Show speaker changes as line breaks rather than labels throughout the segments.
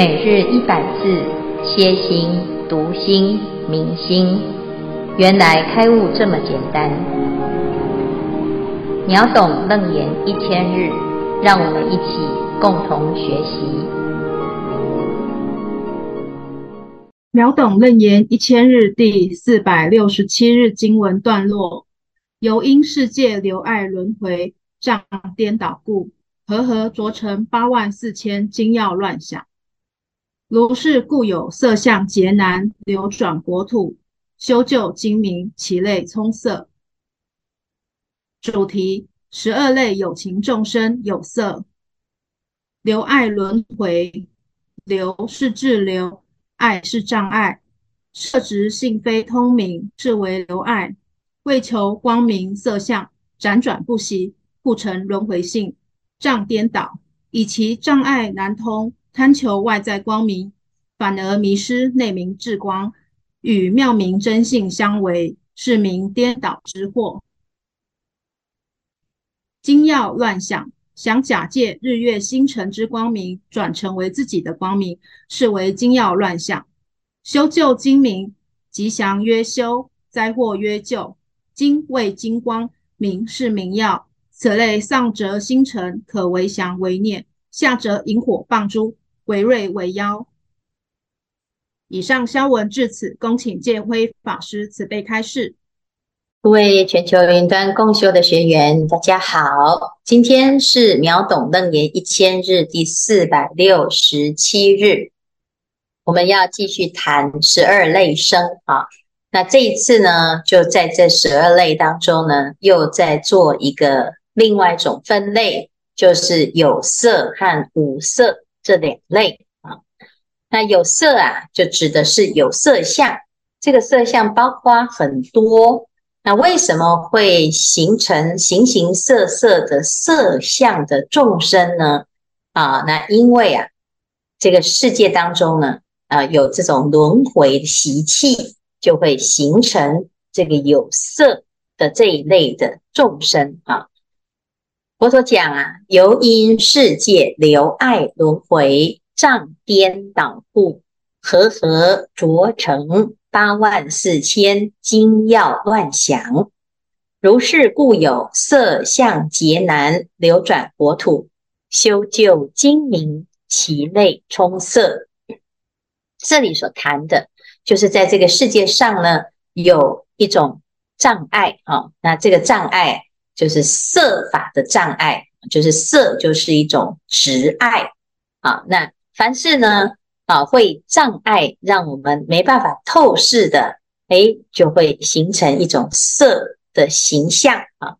每日一百字，歇心、读心、明心，原来开悟这么简单。秒懂楞严一千日，让我们一起共同学习。
秒懂楞严一千日第四百六十七日经文段落：由因世界流爱轮回障颠倒故，和合浊成八万四千精要乱想。如是故有色相劫难流转国土，修旧精明，其类充塞。主题：十二类有情众生有色流爱轮回，流是滞留，爱是障碍，色执性非通明，是为流爱。为求光明色相辗转不息，故成轮回性障颠倒，以其障碍难通。贪求外在光明，反而迷失内明智光，与妙明真性相违，是名颠倒之惑。精要乱想，想假借日月星辰之光明，转成为自己的光明，是为精要乱想。修旧精明，吉祥曰修，灾祸曰救。精为金光，明是明曜，此类上则星辰可为祥为念，下则萤火棒珠。为瑞为妖。以上消文至此，恭请建辉法师慈悲开示。
各位全球云端共修的学员，大家好，今天是秒懂楞严一千日第四百六十七日，我们要继续谈十二类生啊。那这一次呢，就在这十二类当中呢，又在做一个另外一种分类，就是有色和无色。这两类啊，那有色啊，就指的是有色相。这个色相包括很多。那为什么会形成形形色色的色相的众生呢？啊，那因为啊，这个世界当中呢，啊，有这种轮回的习气，就会形成这个有色的这一类的众生啊。佛陀讲啊，由因世界流爱轮回障颠倒故，和合浊成八万四千精要乱想。如是故有色相劫难流转国土，修旧精明，其类充塞。这里所谈的，就是在这个世界上呢，有一种障碍啊，那这个障碍。就是色法的障碍，就是色就是一种执爱啊。那凡事呢啊，会障碍，让我们没办法透视的，哎，就会形成一种色的形象啊。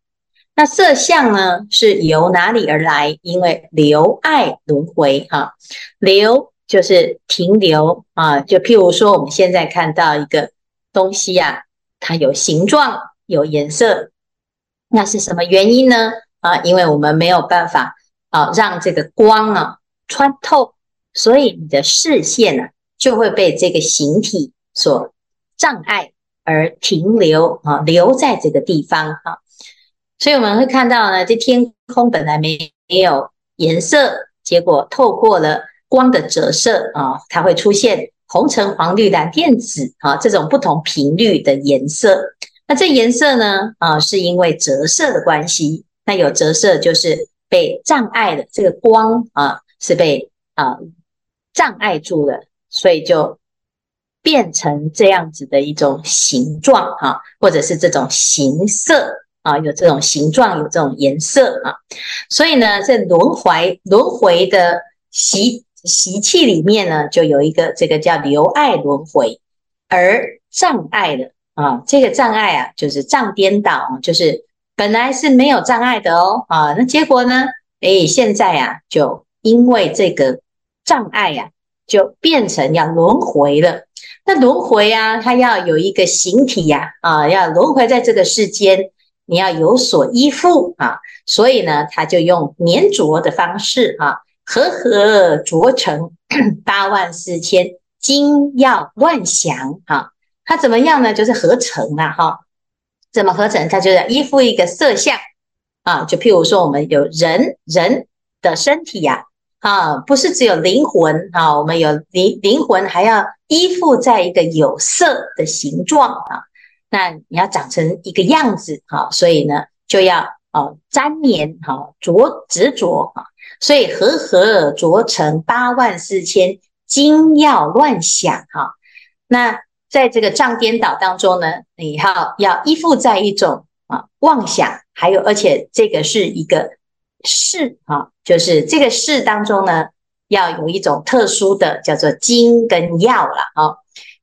那色相呢，是由哪里而来？因为流爱轮回哈，流就是停留啊。就譬如说，我们现在看到一个东西啊，它有形状，有颜色。那是什么原因呢？啊，因为我们没有办法啊，让这个光啊穿透，所以你的视线呢、啊、就会被这个形体所障碍而停留啊，留在这个地方哈、啊。所以我们会看到呢，这天空本来没没有颜色，结果透过了光的折射啊，它会出现红、橙、黄、绿、蓝、靛、紫啊这种不同频率的颜色。那这颜色呢？啊，是因为折射的关系。那有折射就是被障碍的，这个光啊是被啊障碍住了，所以就变成这样子的一种形状啊，或者是这种形色啊，有这种形状，有这种颜色啊。所以呢，在轮回轮回的习习气里面呢，就有一个这个叫留爱轮回，而障碍的。啊，这个障碍啊，就是障颠倒，就是本来是没有障碍的哦，啊，那结果呢？诶，现在啊，就因为这个障碍呀、啊，就变成要轮回了。那轮回啊，它要有一个形体呀、啊，啊，要轮回在这个世间，你要有所依附啊，所以呢，它就用粘着的方式啊，和合着成八万四千金要乱想啊。它怎么样呢？就是合成啊，哈，怎么合成？它就是依附一个色相啊，就譬如说，我们有人人的身体呀，啊，不是只有灵魂啊，我们有灵灵魂，还要依附在一个有色的形状啊。那你要长成一个样子哈，所以呢，就要哦粘黏哈，着执着啊。所以和合着成八万四千精要乱想哈。那在这个障颠倒当中呢，你要要依附在一种啊妄想，还有而且这个是一个事啊，就是这个事当中呢，要有一种特殊的叫做精跟要了啊，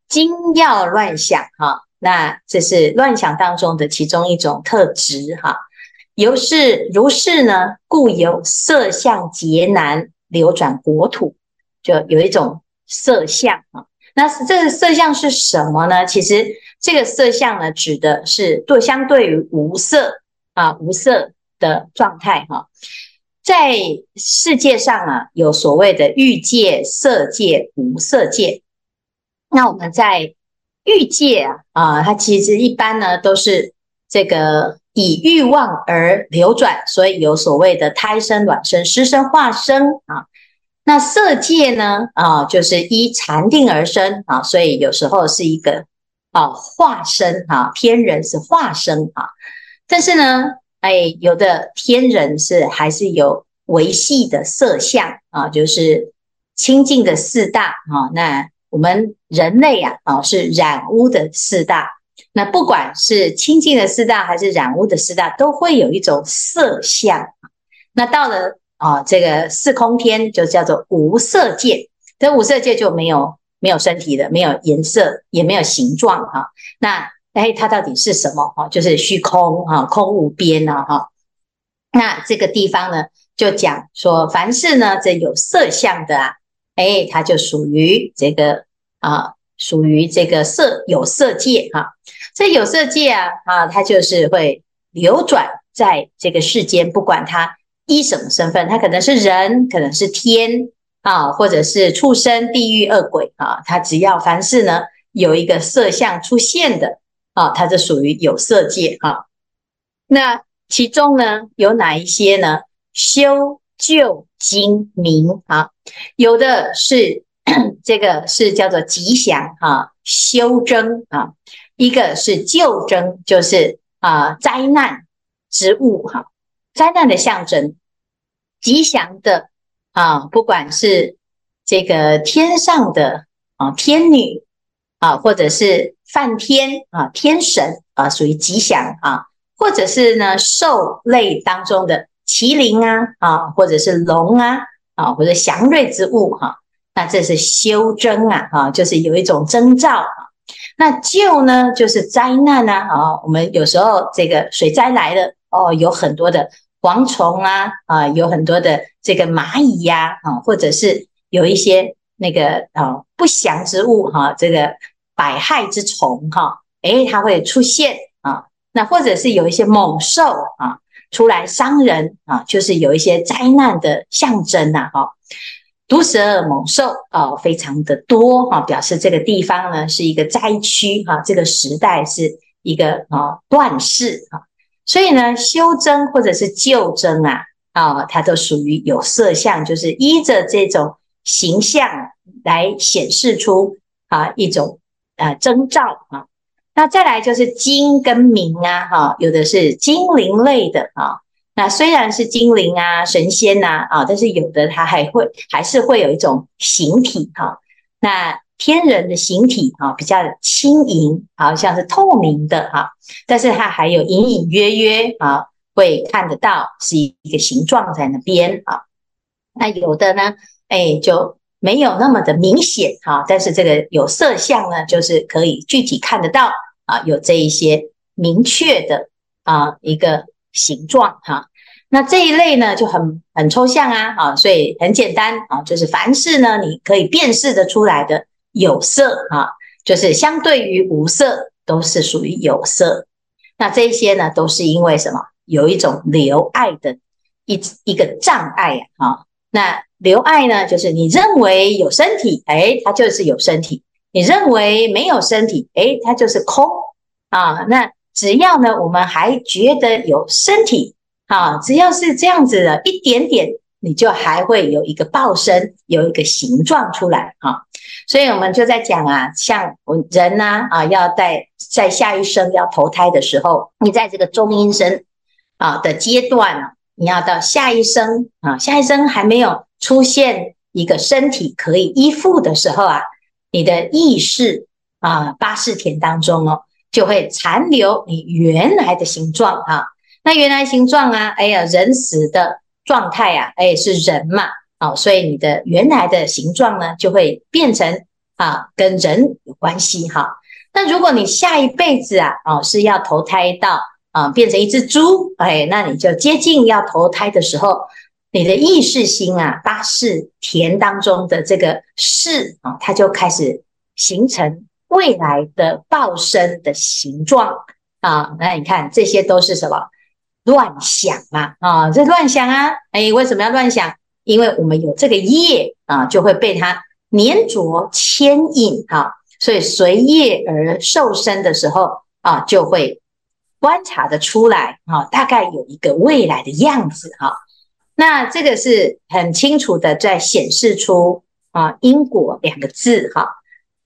精要乱想哈。那这是乱想当中的其中一种特质哈，由是如是呢，故有色相劫难流转国土，就有一种色相啊。那这个色相是什么呢？其实这个色相呢，指的是对相对于无色啊，无色的状态哈。在世界上啊，有所谓的欲界、色界、无色界。那我们在欲界啊，啊，它其实一般呢都是这个以欲望而流转，所以有所谓的胎生、卵生、湿生、化生啊。那色界呢，啊，就是依禅定而生啊，所以有时候是一个啊化身啊，天人是化身啊。但是呢，哎，有的天人是还是有维系的色相啊，就是清净的四大啊，那。我们人类啊，啊是染污的四大。那不管是清净的四大，还是染污的四大，都会有一种色相。那到了啊，这个四空天就叫做无色界。这无色界就没有没有身体的，没有颜色，也没有形状哈。那哎，它到底是什么？哈，就是虚空啊，空无边啊，哈。那这个地方呢，就讲说，凡是呢这有色相的啊。哎，它就属于这个啊，属于这个色有色界哈。这有色界啊啊，它就是会流转在这个世间，不管它依什么身份，他可能是人，可能是天啊，或者是畜生、地狱、恶鬼啊。他只要凡是呢有一个色相出现的啊，它就属于有色界啊。那其中呢有哪一些呢？修。旧精明啊，有的是 这个是叫做吉祥啊，修真啊，一个是旧真，就是啊灾难之物哈，灾难的象征，吉祥的啊，不管是这个天上的啊天女啊，或者是梵天啊天神啊，属于吉祥啊，或者是呢兽类当中的。麒麟啊，啊，或者是龙啊，啊，或者祥瑞之物哈、那这是修征啊，啊，就是有一种征兆啊。那救呢，就是灾难啊，啊，我们有时候这个水灾来了，哦，有很多的蝗虫啊，啊，有很多的这个蚂蚁呀，啊，或者是有一些那个啊不祥之物哈、这个百害之虫哈，诶，它会出现啊，那或者是有一些猛兽啊。出来伤人啊，就是有一些灾难的象征呐，哈，毒蛇猛兽啊，非常的多哈，表示这个地方呢是一个灾区哈，这个时代是一个啊断世啊，所以呢，修真或者是究征啊，啊，它都属于有色相，就是依着这种形象来显示出啊一种啊征兆啊。那再来就是精跟明啊，哈，有的是精灵类的啊。那虽然是精灵啊、神仙呐啊，但是有的它还会还是会有一种形体哈。那天人的形体啊，比较轻盈，好像是透明的哈，但是它还有隐隐约约啊，会看得到是一个形状在那边啊。那有的呢，哎，就没有那么的明显哈，但是这个有色相呢，就是可以具体看得到。啊，有这一些明确的啊一个形状哈，那这一类呢就很很抽象啊，啊，所以很简单啊，就是凡是呢你可以辨识得出来的有色啊，就是相对于无色都是属于有色。那这些呢都是因为什么？有一种留碍的一一个障碍啊。那留碍呢，就是你认为有身体，哎，它就是有身体。你认为没有身体，诶，它就是空啊。那只要呢，我们还觉得有身体啊，只要是这样子的一点点你就还会有一个报身，有一个形状出来啊。所以我们就在讲啊，像我人呢啊，要在在下一生要投胎的时候，你在这个中阴身啊的阶段啊，你要到下一生啊，下一生还没有出现一个身体可以依附的时候啊，你的意识啊，八识田当中哦，就会残留你原来的形状啊。那原来形状啊，哎呀，人死的状态啊，哎，是人嘛，哦，所以你的原来的形状呢，就会变成啊，跟人有关系哈。那如果你下一辈子啊，哦，是要投胎到啊，变成一只猪，哎，那你就接近要投胎的时候，你的意识心啊，八识田当中的这个识啊，它就开始形成未来的报身的形状啊。那你看这些都是什么？乱想嘛，啊，这乱想啊，哎，为什么要乱想？因为我们有这个业啊，就会被它黏着牵引啊，所以随业而受身的时候啊，就会观察得出来啊，大概有一个未来的样子哈。那这个是很清楚的在显示出啊因果两个字哈。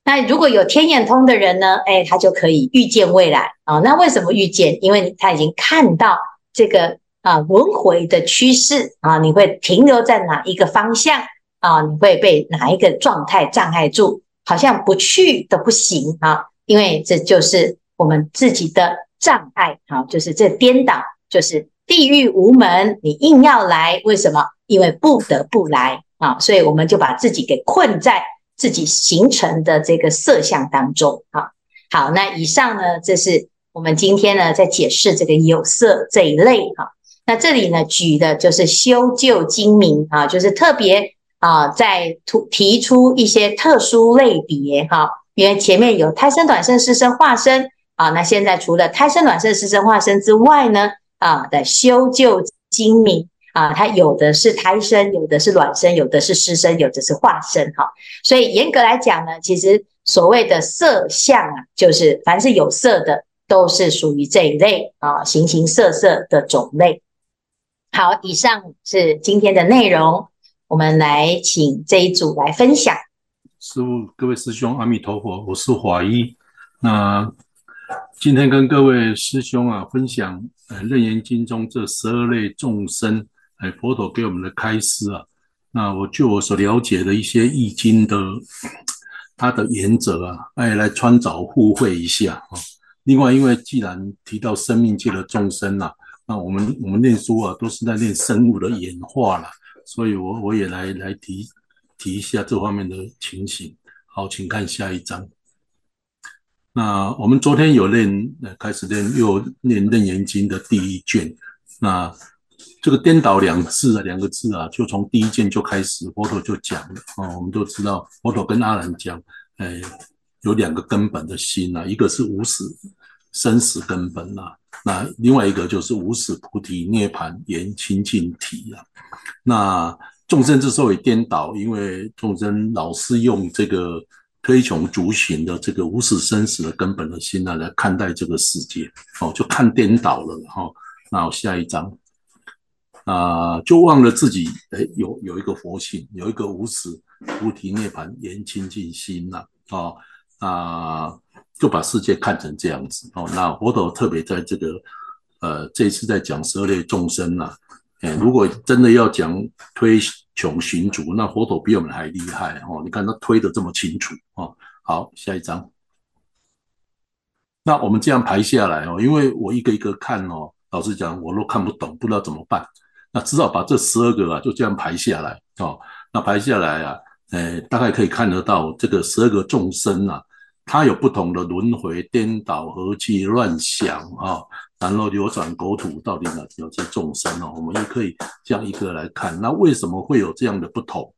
那如果有天眼通的人呢，哎，他就可以预见未来啊。那为什么预见？因为他已经看到。这个啊轮回的趋势啊，你会停留在哪一个方向啊？你会被哪一个状态障碍住？好像不去都不行啊，因为这就是我们自己的障碍啊，就是这颠倒，就是地狱无门，你硬要来，为什么？因为不得不来啊，所以我们就把自己给困在自己形成的这个色相当中啊。好，那以上呢，这是。我们今天呢，在解释这个有色这一类哈，那这里呢，举的就是修旧精明啊，就是特别啊，在突提出一些特殊类别哈，因为前面有胎生、短生、湿生、化生啊，那现在除了胎生、短生、湿生、化生之外呢，啊的修旧精明啊，它有的是胎生，有的是卵生，有的是湿生，有的是化生哈，所以严格来讲呢，其实所谓的色相啊，就是凡是有色的。都是属于这一类啊，形形色色的种类。好，以上是今天的内容，我们来请这一组来分享。
师父，各位师兄，阿弥陀佛，我是华一。那今天跟各位师兄啊分享，呃，《楞严经》中这十二类众生，哎，佛陀给我们的开示啊。那我就我所了解的一些易经的它的原则啊，哎，来穿凿互会一下啊。另外，因为既然提到生命界的众生呐，那我们我们念书啊，都是在念生物的演化了，所以我我也来来提提一下这方面的情形。好，请看下一章。那我们昨天有练，开始练又念《楞严经》的第一卷。那这个颠倒两字啊，两个字啊，就从第一卷就开始，佛陀就讲了啊。我们都知道，佛陀跟阿难讲，哎。有两个根本的心啊，一个是无死生死根本啊，那另外一个就是无始菩提涅槃圆清净体啊。那众生之所以颠倒，因为众生老是用这个推穷逐寻的这个无始生死的根本的心呢来看待这个世界，哦，就看颠倒了哈。那我下一章啊，就忘了自己诶有有一个佛性，有一个无始菩提涅槃圆清净心呐，哦。啊，就把世界看成这样子哦。那佛陀特别在这个，呃，这次在讲十二类众生呐、啊，哎，如果真的要讲推穷寻逐，那佛陀比我们还厉害哦。你看他推得这么清楚哦。好，下一章。那我们这样排下来哦，因为我一个一个看哦，老实讲我都看不懂，不知道怎么办。那至少把这十二个啊，就这样排下来哦。那排下来啊，哎，大概可以看得到这个十二个众生啊。它有不同的轮回、颠倒、和气、乱想啊，然后流转国土，到底哪有这众生哦？我们也可以这样一个来看。那为什么会有这样的不同？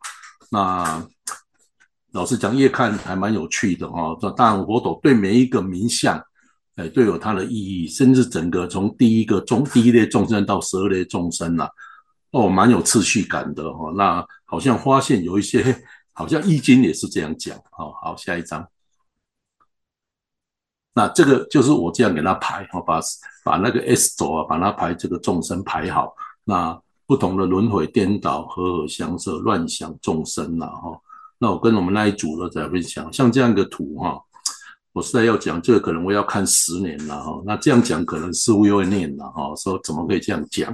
那老实讲，越看还蛮有趣的哦。这当然，佛陀对每一个名相，哎，都有它的意义，甚至整个从第一个众第一类众生到十二类众生呐、啊，哦，蛮有次序感的哦。那好像发现有一些，好像易经也是这样讲。好好，下一章。那这个就是我这样给他排，我把把那个 S 轴啊，把它排这个众生排好。那不同的轮回颠倒、和合相摄、乱想众生了哈。那我跟我们那一组的在分享，像这样一个图哈，我实在要讲这个，可能我要看十年了哈。那这样讲可能师父又会念了哈，说怎么可以这样讲？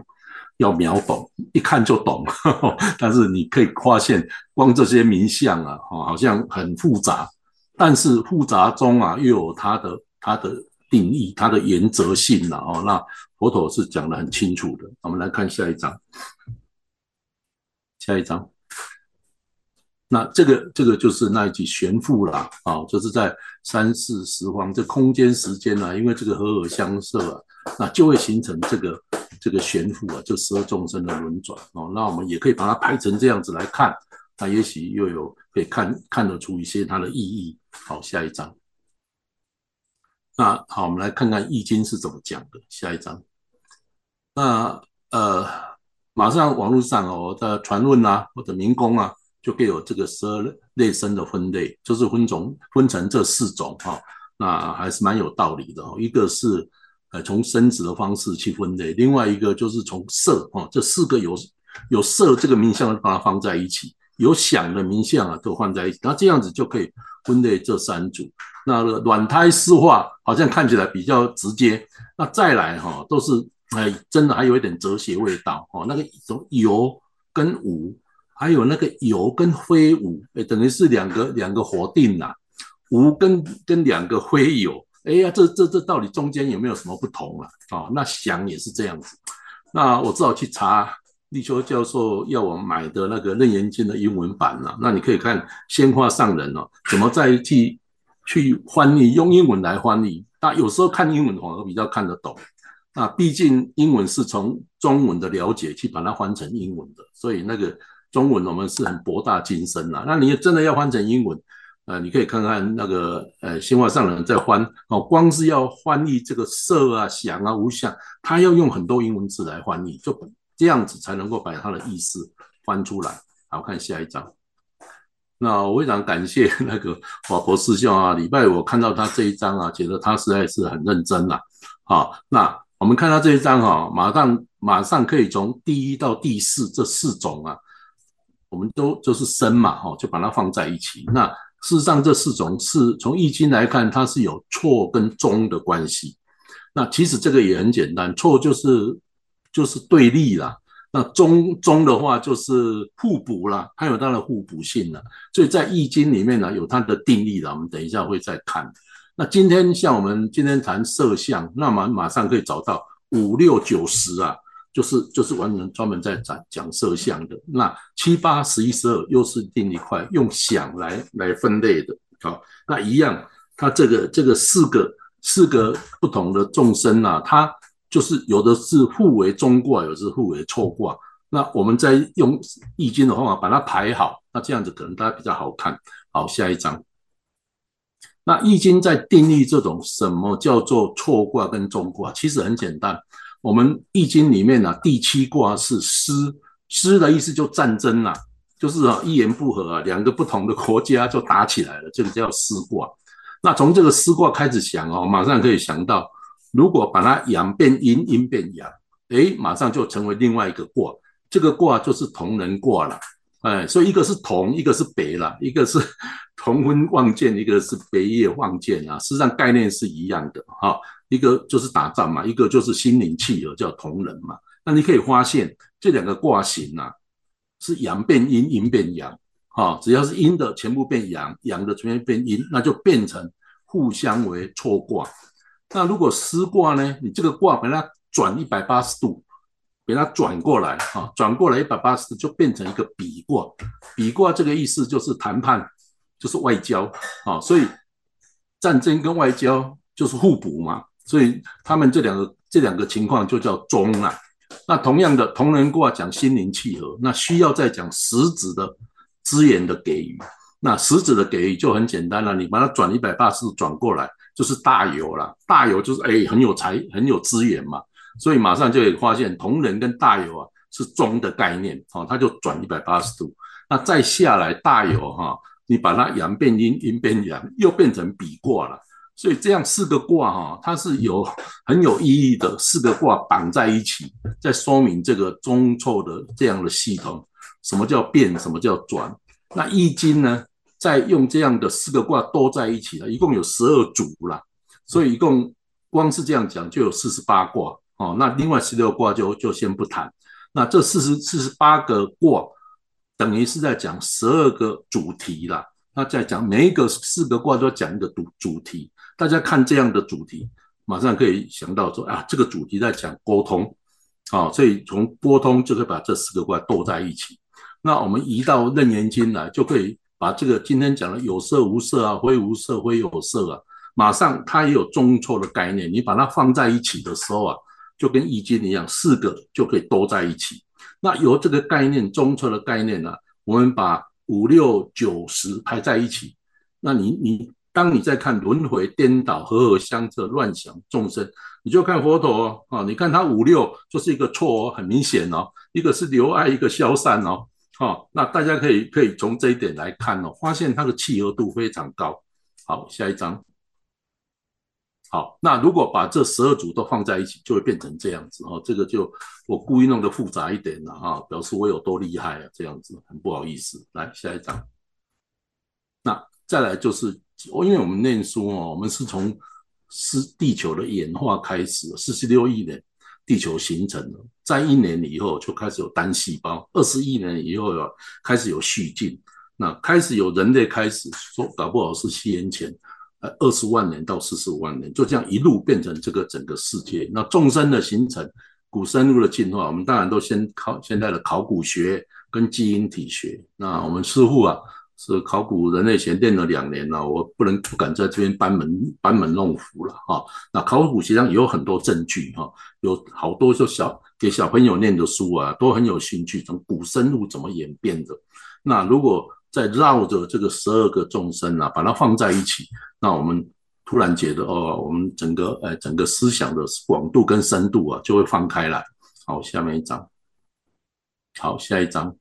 要秒懂，一看就懂。但是你可以发现，光这些名相啊，好像很复杂，但是复杂中啊，又有它的它的定义、它的原则性了哦。那佛陀是讲得很清楚的。我们来看下一章，下一章。那这个这个就是那一句悬浮啦，啊，就是在三世十方这空间时间啊，因为这个和合相摄啊，那就会形成这个这个悬浮啊，就十二众生的轮转哦。那我们也可以把它排成这样子来看，那也许又有可以看看得出一些它的意义。好，下一章。那好，我们来看看《易经》是怎么讲的。下一章。那呃，马上网络上哦的传闻啊，或者民工啊。就给有这个十二类生的分类，就是分种分成这四种哈，那还是蛮有道理的哦。一个是呃从生子的方式去分类，另外一个就是从色哈，这四个有有色这个名相把它放在一起，有想的名相啊都放在一起，那这样子就可以分类这三组。那个卵胎湿化好像看起来比较直接，那再来哈都是哎真的还有一点哲学味道哦，那个从有跟无。还有那个有跟非无，哎，等于是两个两个否定呐，无跟跟两个非有，哎呀，这这这到底中间有没有什么不同啊？哦，那想也是这样子，那我只好去查立秋教授要我买的那个《楞严经》的英文版了。那你可以看仙化上人哦，怎么再去去翻译，用英文来翻译。那有时候看英文反而比较看得懂。那毕竟英文是从中文的了解去把它翻成英文的，所以那个。中文我们是很博大精深呐，那你真的要翻成英文，呃，你可以看看那个呃，新华上人在翻哦，光是要翻译这个色啊、想啊、无想，他要用很多英文字来翻译，就这样子才能够把他的意思翻出来。好，看下一章。那我非常感谢 那个华婆师兄啊，礼拜五我看到他这一章啊，觉得他实在是很认真呐。好，那我们看到这一章哈，马上马上可以从第一到第四这四种啊。我们都就是生嘛，哈，就把它放在一起。那事实上，这四种是从易经来看，它是有错跟中的关系。那其实这个也很简单，错就是就是对立啦。那中中的话就是互补啦，它有它的互补性啦。所以在易经里面呢，有它的定义啦。我们等一下会再看。那今天像我们今天谈色相，那么马上可以找到五六九十啊。就是就是完全专门在讲讲色相的，那七八十一十二又是另一块用想来来分类的，好，那一样，它这个这个四个四个不同的众生啊，它就是有的是互为中卦，有的是互为错卦，那我们再用易经的方法把它排好，那这样子可能大家比较好看。好，下一章，那易经在定义这种什么叫做错卦跟中卦，其实很简单。我们易经里面呢、第七卦是师，师的意思就战争啦、啊，就是啊一言不合啊，两个不同的国家就打起来了，这个叫师卦。那从这个师卦开始想哦，马上可以想到，如果把它阳变阴，阴变阳，诶，马上就成为另外一个卦，这个卦就是同人卦了。哎，所以一个是同，一个是北了，一个是 同婚望见，一个是北夜望见啊，实际上概念是一样的哈。一个就是打仗嘛，一个就是心灵契合，叫同人嘛。那你可以发现这两个卦形啊，是阳变阴，阴变阳，哈，只要是阴的全部变阳，阳的全部变阴，那就变成互相为错卦。那如果师卦呢，你这个卦把它转一百八十度，给它转过来，啊，转过来一百八十度就变成一个比卦。比卦这个意思就是谈判，就是外交，啊，所以战争跟外交就是互补嘛。所以他们这两个这两个情况就叫中啊。那同样的同人卦讲心灵契合，那需要再讲实质的资源的给予。那实质的给予就很简单了，你把它转一百八十度转过来，就是大有了。大有就是哎很有财很有资源嘛，所以马上就可以发现同人跟大有啊是中的概念，好，它就转一百八十度。那再下来大有哈，你把它阳变阴，阴变阳，又变成比卦了。所以这样四个卦哈，它是有很有意义的四个卦绑在一起，在说明这个中错的这样的系统。什么叫变？什么叫转？那易经呢，再用这样的四个卦都在一起了，一共有十二组啦，所以一共光是这样讲就有四十八卦哦。那另外十六卦就就先不谈。那这四十四十八个卦，等于是在讲十二个主题啦。那在讲每一个四个卦都要讲一个主主题。大家看这样的主题，马上可以想到说啊，这个主题在讲沟通，好，所以从沟通就可以把这四个卦斗在一起。那我们移到楞严经来，就可以把这个今天讲的有色无色啊，非无色非有色啊，马上它也有中错的概念。你把它放在一起的时候啊，就跟易经一样，四个就可以都在一起。那由这个概念中错的概念呢，我们把五六九十排在一起，那你你。当你在看轮回颠倒、和合相摄、乱想众生，你就看佛陀哦，你看他五六就是一个错哦，很明显哦，一个是留爱，一个消散哦，哦，那大家可以可以从这一点来看哦，发现它的契合度非常高。好，下一张。好，那如果把这十二组都放在一起，就会变成这样子哦。这个就我故意弄得复杂一点了哈，表示我有多厉害啊，这样子很不好意思。来，下一张。那再来就是。因为我们念书哦，我们是从是地球的演化开始，四十六亿年地球形成了，在一年以后就开始有单细胞，二十亿年以后有开始有续进，那开始有人类开始说，搞不好是西元前呃二十万年到四十五万年，就这样一路变成这个整个世界。那众生的形成，古生物的进化，我们当然都先考现在的考古学跟基因体学。那我们师父啊。是考古人类学练了两年了，我不能不敢在这边班门班门弄斧了哈。那考古学上也有很多证据哈，有好多就小给小朋友念的书啊，都很有兴趣，从古生物怎么演变的。那如果再绕着这个十二个众生啊，把它放在一起，那我们突然觉得哦，我们整个呃整个思想的广度跟深度啊，就会放开来。好，下面一张。好，下一张。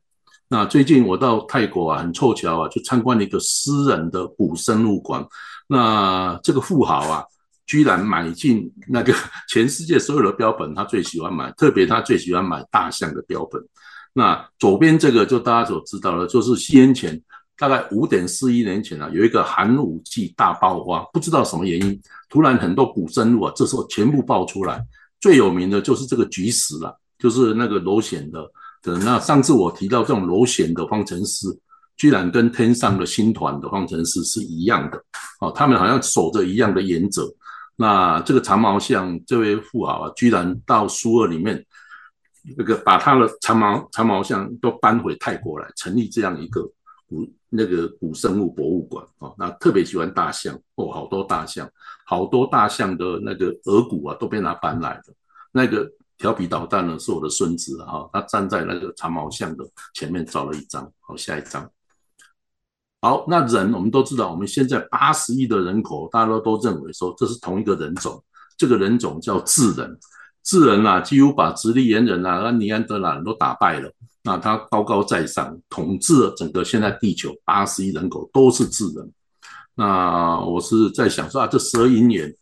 那最近我到泰国啊，很凑巧啊，就参观了一个私人的古生物馆。那这个富豪啊，居然买进那个 全世界所有的标本，他最喜欢买，特别他最喜欢买大象的标本。那左边这个就大家所知道的，就是先前大概五点四亿年前啊，有一个寒武纪大爆发，不知道什么原因，突然很多古生物啊，这时候全部爆出来。最有名的就是这个菊石了，就是那个螺旋的。的那上次我提到这种螺旋的方程式，居然跟天上的星团的方程式是一样的，哦，他们好像守着一样的原则。那这个长毛象这位富豪啊，居然到苏俄里面，那个把他的长毛长毛象都搬回泰国来，成立这样一个古那个古生物博物馆哦。那特别喜欢大象哦，好多大象，好多大象的那个额骨啊，都被他搬来的那个。调皮捣蛋呢，是我的孙子哈，他站在那个长毛象的前面照了一张。好，下一张。好，那人我们都知道，我们现在八十亿的人口，大家都都认为说这是同一个人种，这个人种叫智人。智人啊，几乎把直立猿人啊、和尼安德兰都打败了。那他高高在上，统治了整个现在地球八十亿人口都是智人。那我是在想说啊，这十二因缘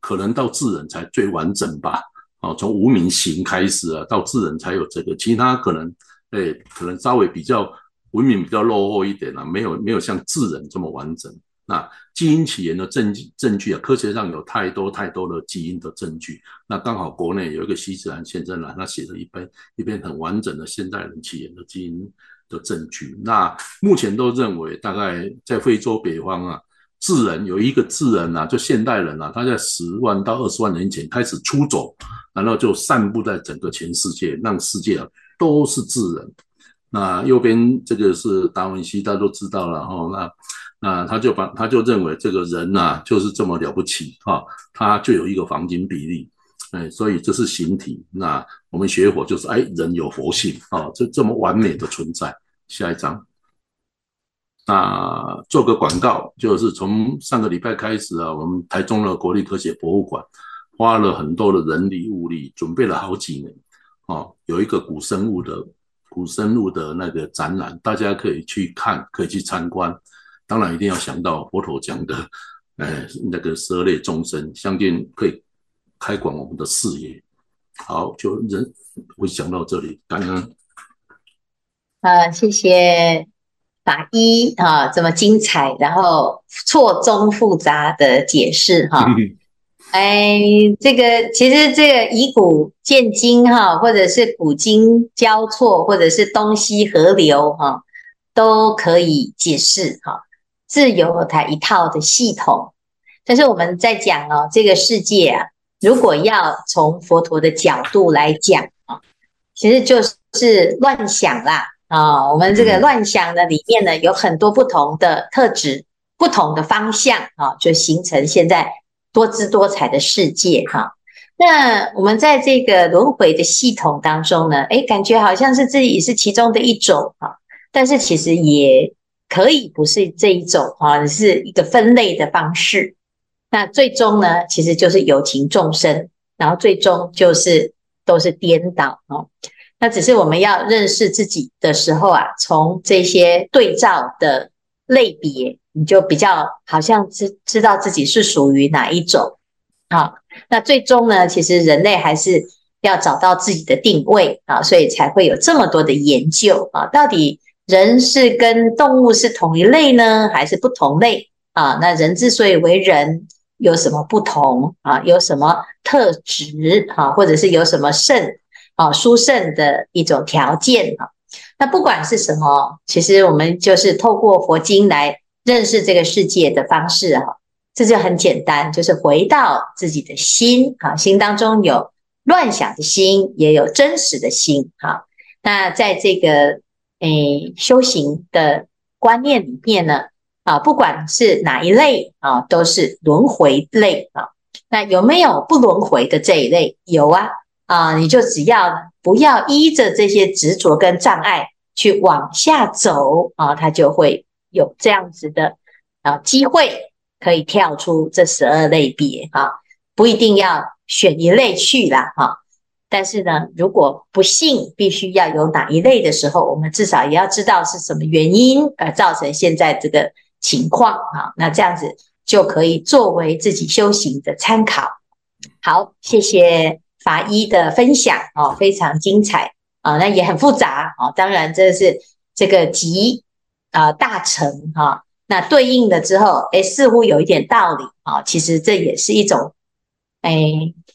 可能到智人才最完整吧。哦，从无名行开始啊，到智人才有这个，其他可能，哎、可能稍微比较文明比较落后一点啊，没有没有像智人这么完整。那基因起源的证据证据啊，科学上有太多太多的基因的证据。那刚好国内有一个西子兰先生呢，他写了一篇一篇很完整的现代人起源的基因的证据。那目前都认为，大概在非洲北方啊。智人有一个智人啊，就现代人啊，他在十万到二十万年前开始出走，然后就散布在整个全世界，让世界啊都是智人。那右边这个是达文西，大家都知道了哈。那那他就把他就认为这个人呐、啊、就是这么了不起哈，他就有一个黄金比例，哎，所以这是形体。那我们学佛就是哎，人有佛性啊，这这么完美的存在。下一张。那做个广告，就是从上个礼拜开始啊，我们台中的国立科学博物馆花了很多的人力物力，准备了好几年，哦，有一个古生物的古生物的那个展览，大家可以去看，可以去参观。当然一定要想到佛陀讲的呃 那个舍利众生，相信可以开广我们的视野。好，就人会讲到这里，感恩。
啊，谢谢法医啊，这么精彩，然后错综复杂的解释哈。哎，这个其实这个以古鉴今哈，或者是古今交错，或者是东西合流哈，都可以解释哈，自有它一套的系统。但是我们在讲哦，这个世界啊，如果要从佛陀的角度来讲啊，其实就是乱想啦啊。我们这个乱想的里面呢，有很多不同的特质、不同的方向啊，就形成现在。多姿多彩的世界哈，那我们在这个轮回的系统当中呢，诶，感觉好像是自己也是其中的一种哈，但是其实也可以不是这一种啊，是一个分类的方式。那最终呢，其实就是有情众生，然后最终就是都是颠倒哦。那只是我们要认识自己的时候啊，从这些对照的类别。你就比较好像知知道自己是属于哪一种啊？那最终呢，其实人类还是要找到自己的定位啊，所以才会有这么多的研究啊。到底人是跟动物是同一类呢，还是不同类啊？那人之所以为人，有什么不同啊？有什么特质啊？或者是有什么胜啊殊胜的一种条件啊？那不管是什么，其实我们就是透过佛经来。认识这个世界的方式哈，这就很简单，就是回到自己的心啊，心当中有乱想的心，也有真实的心哈。那在这个诶、修行的观念里面呢，啊，不管是哪一类啊，都是轮回类啊。那有没有不轮回的这一类？有啊啊，你就只要不要依着这些执着跟障碍去往下走啊，它就会。有这样子的啊机会，可以跳出这十二类别啊，不一定要选一类去啦哈。但是呢，如果不幸必须要有哪一类的时候，我们至少也要知道是什么原因而造成现在这个情况啊。那这样子就可以作为自己修行的参考。好，谢谢法医的分享哦，非常精彩啊，那也很复杂啊。当然，这是这个集。啊、大成哈、那对应了之后，诶，似乎有一点道理啊。其实这也是一种，哎，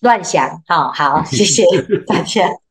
乱想。好好，谢谢大家。